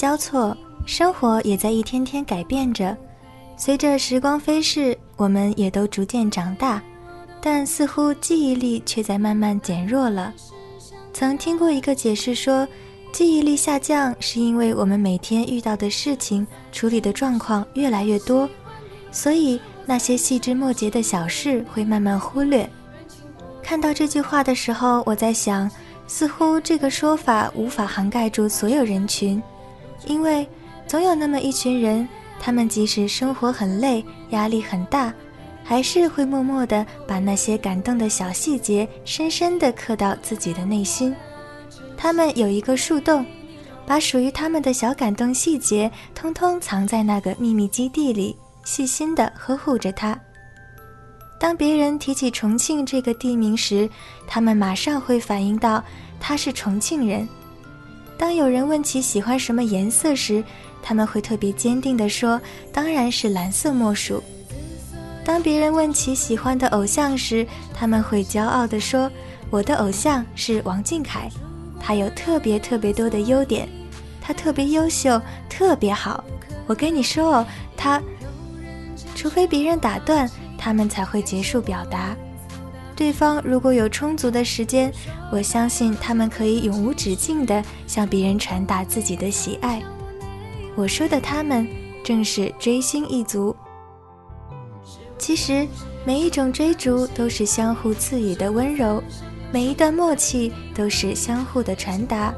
交错，生活也在一天天改变着。随着时光飞逝，我们也都逐渐长大，但似乎记忆力却在慢慢减弱了。曾听过一个解释说，记忆力下降是因为我们每天遇到的事情、处理的状况越来越多，所以那些细枝末节的小事会慢慢忽略。看到这句话的时候，我在想，似乎这个说法无法涵盖住所有人群，因为总有那么一群人，他们即使生活很累、压力很大，还是会默默地把那些感动的小细节深深地刻到自己的内心。他们有一个树洞，把属于他们的小感动细节通通藏在那个秘密基地里，细心地呵护着它。当别人提起重庆这个地名时，他们马上会反应到他是重庆人。当有人问起喜欢什么颜色时，他们会特别坚定地说：“当然是蓝色莫属。”当别人问起喜欢的偶像时，他们会骄傲地说：“我的偶像是王俊凯，他有特别特别多的优点，他特别优秀，特别好。我跟你说哦，他……除非别人打断。”他们才会结束表达。对方如果有充足的时间，我相信他们可以永无止境地向别人传达自己的喜爱。我说的他们，正是追星一族。其实，每一种追逐都是相互赐予的温柔，每一段默契都是相互的传达。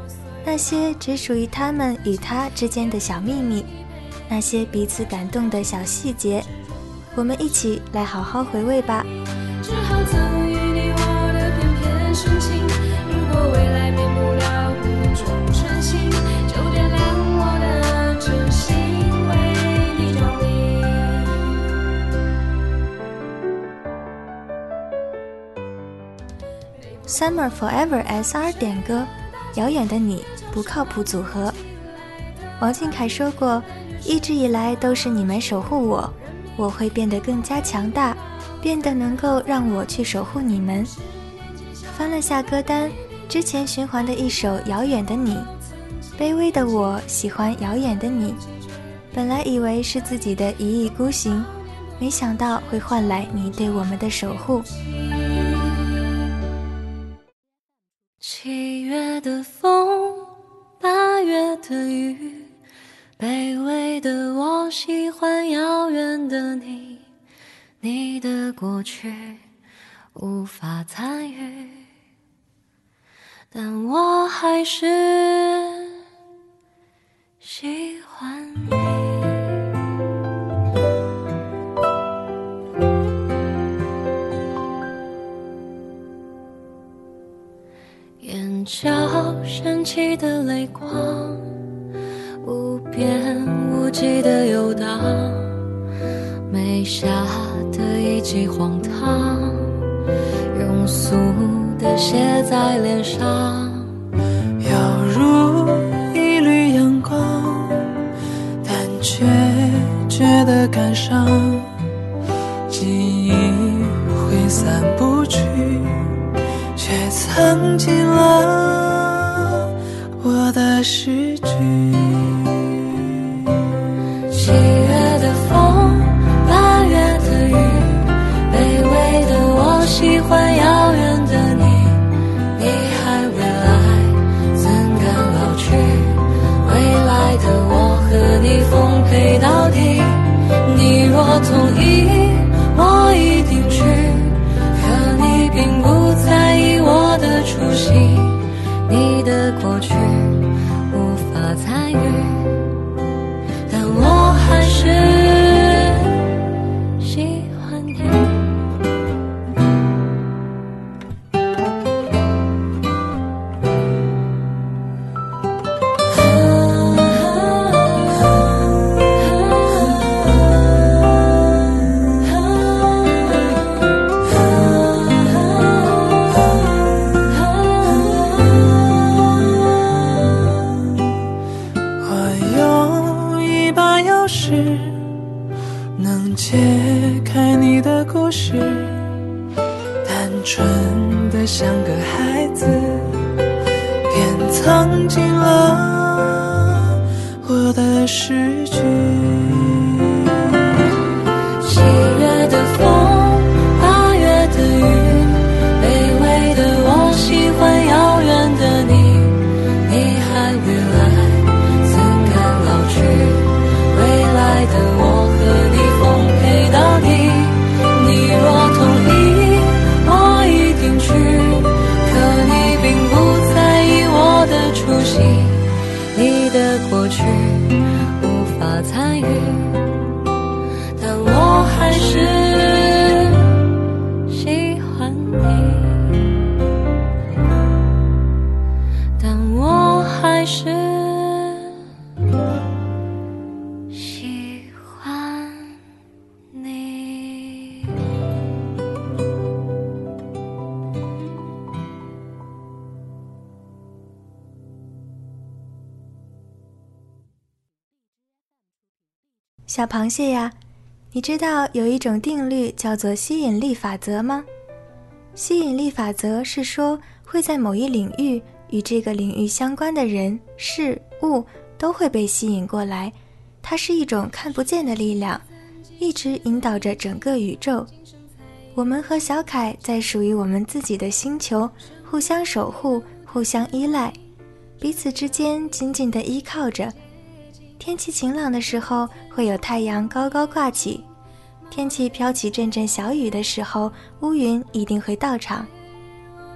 那些只属于他们与他之间的小秘密，那些彼此感动的小细节。我们一起来好好回味吧。Summer Forever S.R 点歌，遥远的你不靠谱组合。王俊凯说过，一直以来都是你们守护我。我会变得更加强大，变得能够让我去守护你们。翻了下歌单，之前循环的一首《遥远的你》，卑微的我喜欢《遥远的你》。本来以为是自己的一意孤行，没想到会换来你对我们的守护。的风，八月的雨。卑微的我喜欢遥远的你，你的过去无法参与，但我还是喜欢神奇的泪光。无边无际的游荡，眉下的一记荒唐，庸俗的写在脸上，犹如一缕阳光，但却觉得感伤，记忆挥散不去，却藏进了诗。句。失去。小螃蟹呀，你知道有一种定律叫做吸引力法则吗？吸引力法则是说会在某一领域与这个领域相关的人、事物都会被吸引过来，它是一种看不见的力量，一直引导着整个宇宙。我们和小凯在属于我们自己的星球，互相守护，互相依赖，彼此之间紧紧地依靠着。天气晴朗的时候，会有太阳高高挂起；天气飘起阵阵小雨的时候，乌云一定会到场。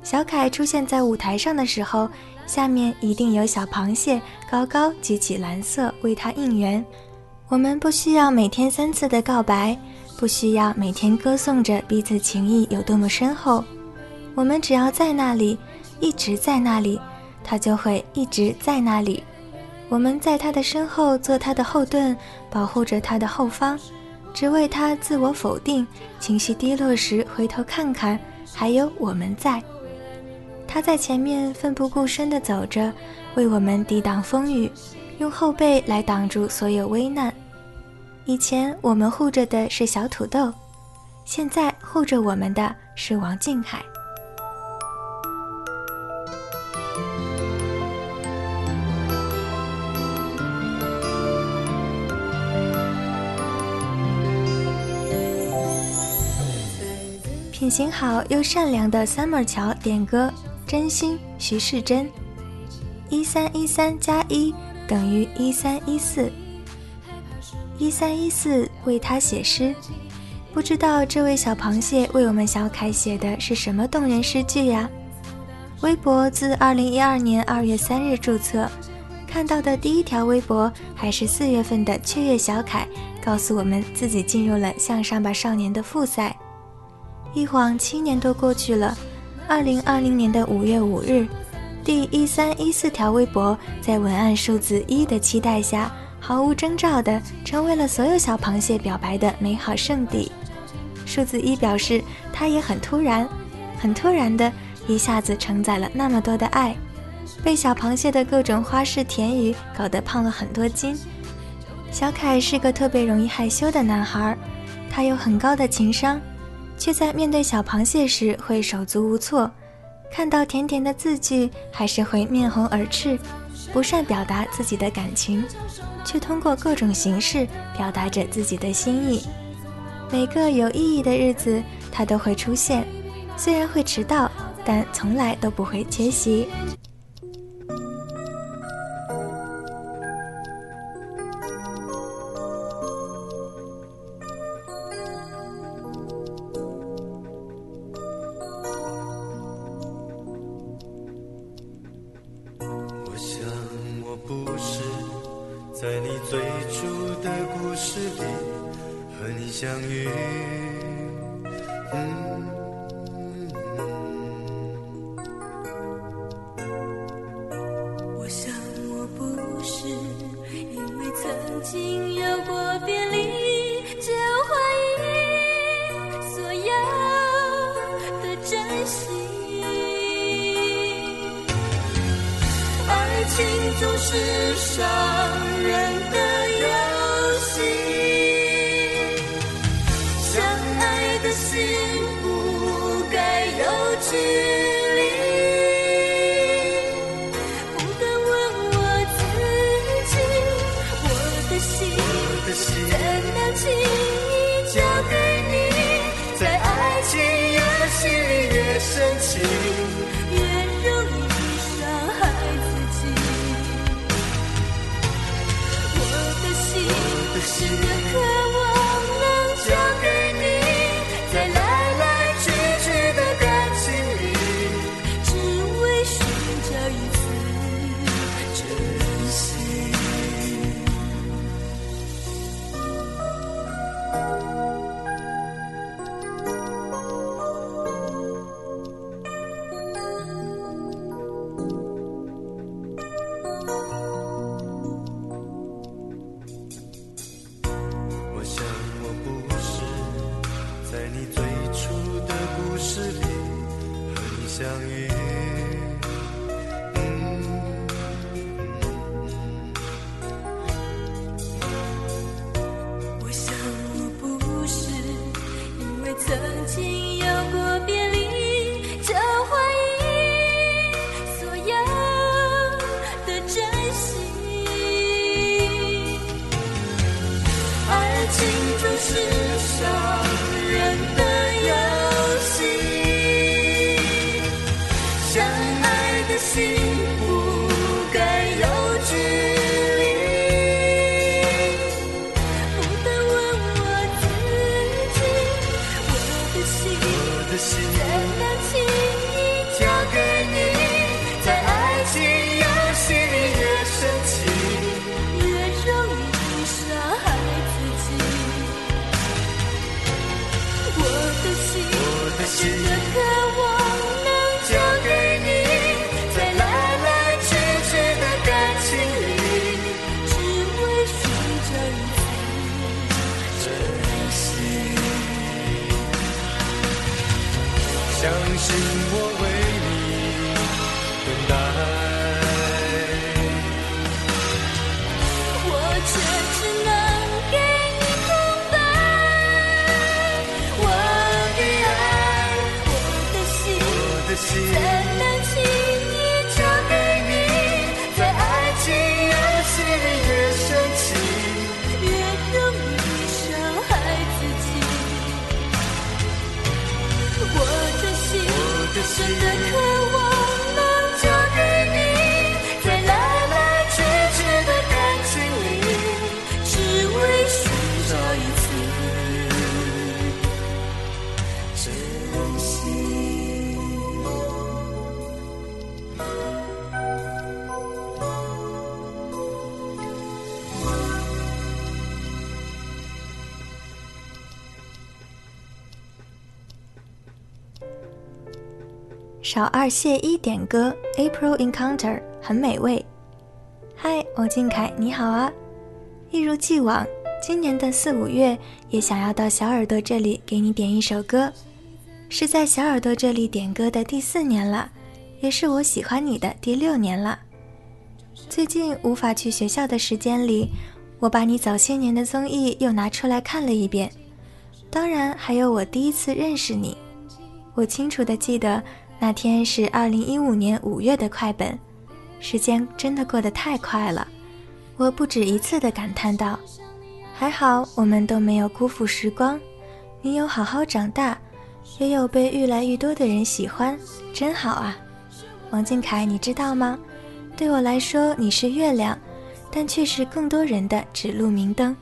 小凯出现在舞台上的时候，下面一定有小螃蟹高高举起蓝色为他应援。我们不需要每天三次的告白，不需要每天歌颂着彼此情谊有多么深厚，我们只要在那里，一直在那里，他就会一直在那里。我们在他的身后做他的后盾，保护着他的后方，只为他自我否定、情绪低落时回头看看，还有我们在。他在前面奋不顾身地走着，为我们抵挡风雨，用后背来挡住所有危难。以前我们护着的是小土豆，现在护着我们的是王俊凯。品行好又善良的 Summer 乔点歌《真心》，徐世珍。一三一三加一等于一三一四，一三一四为他写诗。不知道这位小螃蟹为我们小凯写的是什么动人诗句呀？微博自二零一二年二月三日注册，看到的第一条微博还是四月份的雀跃小凯告诉我们自己进入了《向上吧少年》的复赛。一晃七年多过去了，二零二零年的五月五日，第一三一四条微博在文案数字一的期待下，毫无征兆的成为了所有小螃蟹表白的美好圣地。数字一表示，它也很突然，很突然的一下子承载了那么多的爱，被小螃蟹的各种花式甜语搞得胖了很多斤。小凯是个特别容易害羞的男孩，他有很高的情商。却在面对小螃蟹时会手足无措，看到甜甜的字句还是会面红耳赤。不善表达自己的感情，却通过各种形式表达着自己的心意。每个有意义的日子，他都会出现，虽然会迟到，但从来都不会缺席。在你最初的故事里和你相遇。嗯。ti. see. Thank you. 少二谢一点歌《April Encounter》很美味。嗨，王俊凯，你好啊！一如既往，今年的四五月也想要到小耳朵这里给你点一首歌，是在小耳朵这里点歌的第四年了，也是我喜欢你的第六年了。最近无法去学校的时间里，我把你早些年的综艺又拿出来看了一遍，当然还有我第一次认识你，我清楚的记得。那天是二零一五年五月的快本，时间真的过得太快了，我不止一次的感叹道：“还好我们都没有辜负时光，你有好好长大，也有被愈来愈多的人喜欢，真好啊！”王俊凯，你知道吗？对我来说你是月亮，但却是更多人的指路明灯。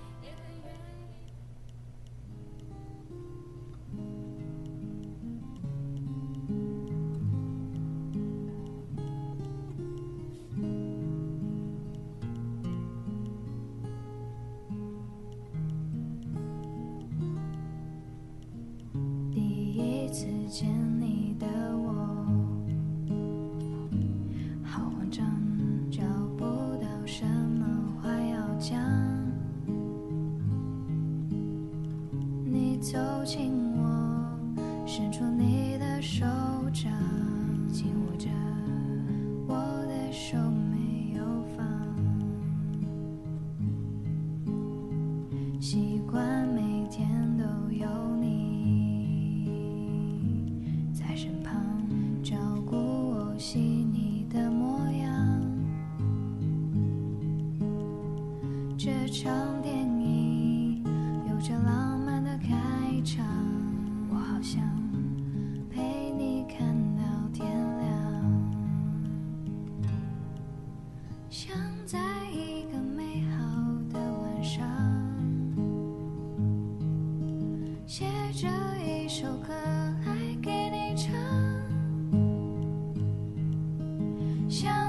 习惯。想。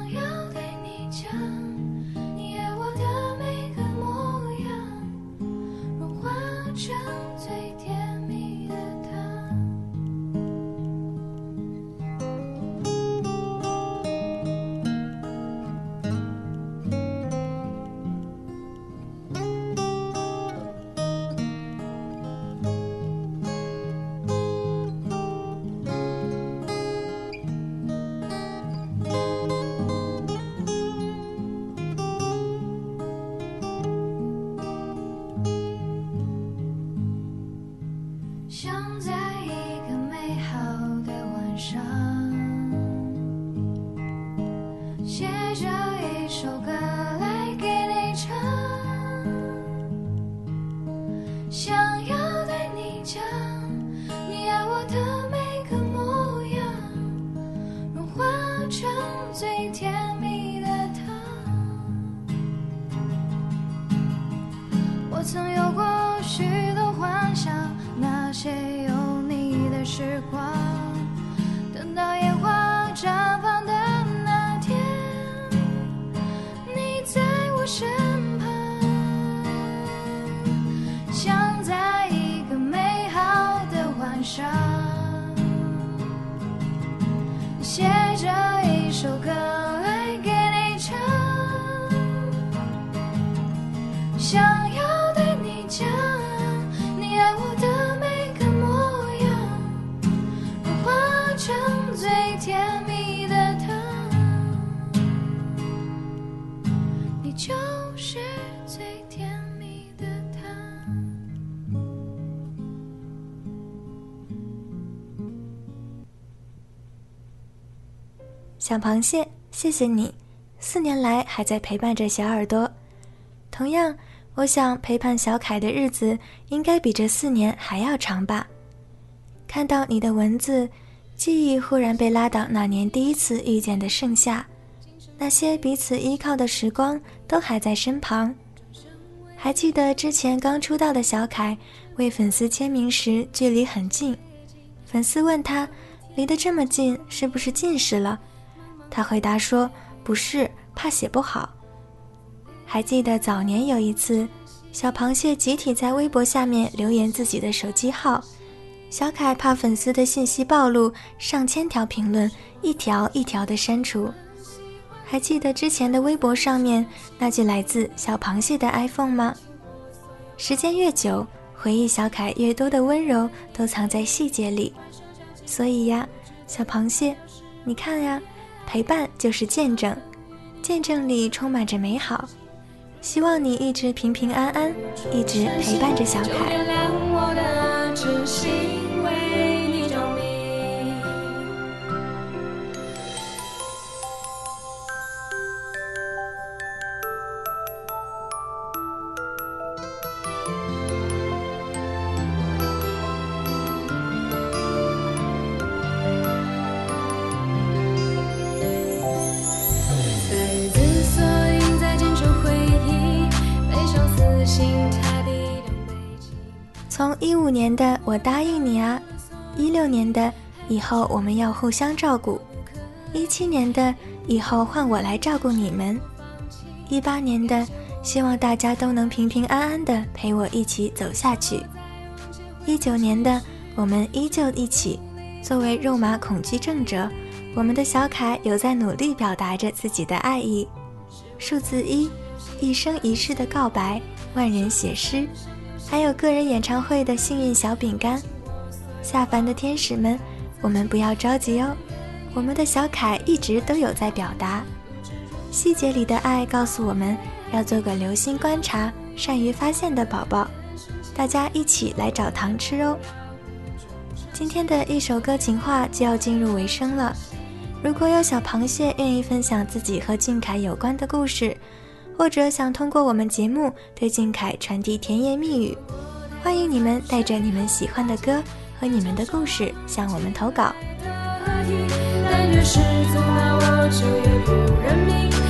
上，写着一首歌来给你唱，想要对你讲，你爱我的每个模样，融化成最甜蜜的糖。我曾有。想在一个美好的晚上，写着一首歌来给你唱。小螃蟹，谢谢你，四年来还在陪伴着小耳朵。同样，我想陪伴小凯的日子应该比这四年还要长吧。看到你的文字，记忆忽然被拉到那年第一次遇见的盛夏，那些彼此依靠的时光都还在身旁。还记得之前刚出道的小凯为粉丝签名时，距离很近，粉丝问他，离得这么近，是不是近视了？他回答说：“不是，怕写不好。”还记得早年有一次，小螃蟹集体在微博下面留言自己的手机号，小凯怕粉丝的信息暴露，上千条评论一条一条的删除。还记得之前的微博上面那句来自小螃蟹的 iPhone 吗？时间越久，回忆小凯越多的温柔都藏在细节里。所以呀，小螃蟹，你看呀。陪伴就是见证，见证里充满着美好。希望你一直平平安安，一直陪伴着小凯。从一五年的我答应你啊，一六年的以后我们要互相照顾，一七年的以后换我来照顾你们，一八年的希望大家都能平平安安的陪我一起走下去，一九年的我们依旧一起。作为肉麻恐惧症者，我们的小凯有在努力表达着自己的爱意。数字一，一生一世的告白，万人写诗，还有个人演唱会的幸运小饼干。下凡的天使们，我们不要着急哦，我们的小凯一直都有在表达。细节里的爱告诉我们要做个留心观察、善于发现的宝宝。大家一起来找糖吃哦。今天的一首歌情话就要进入尾声了。如果有小螃蟹愿意分享自己和俊凯有关的故事，或者想通过我们节目对静凯传递甜言蜜语，欢迎你们带着你们喜欢的歌和你们的故事向我们投稿。但越是我就越不认命。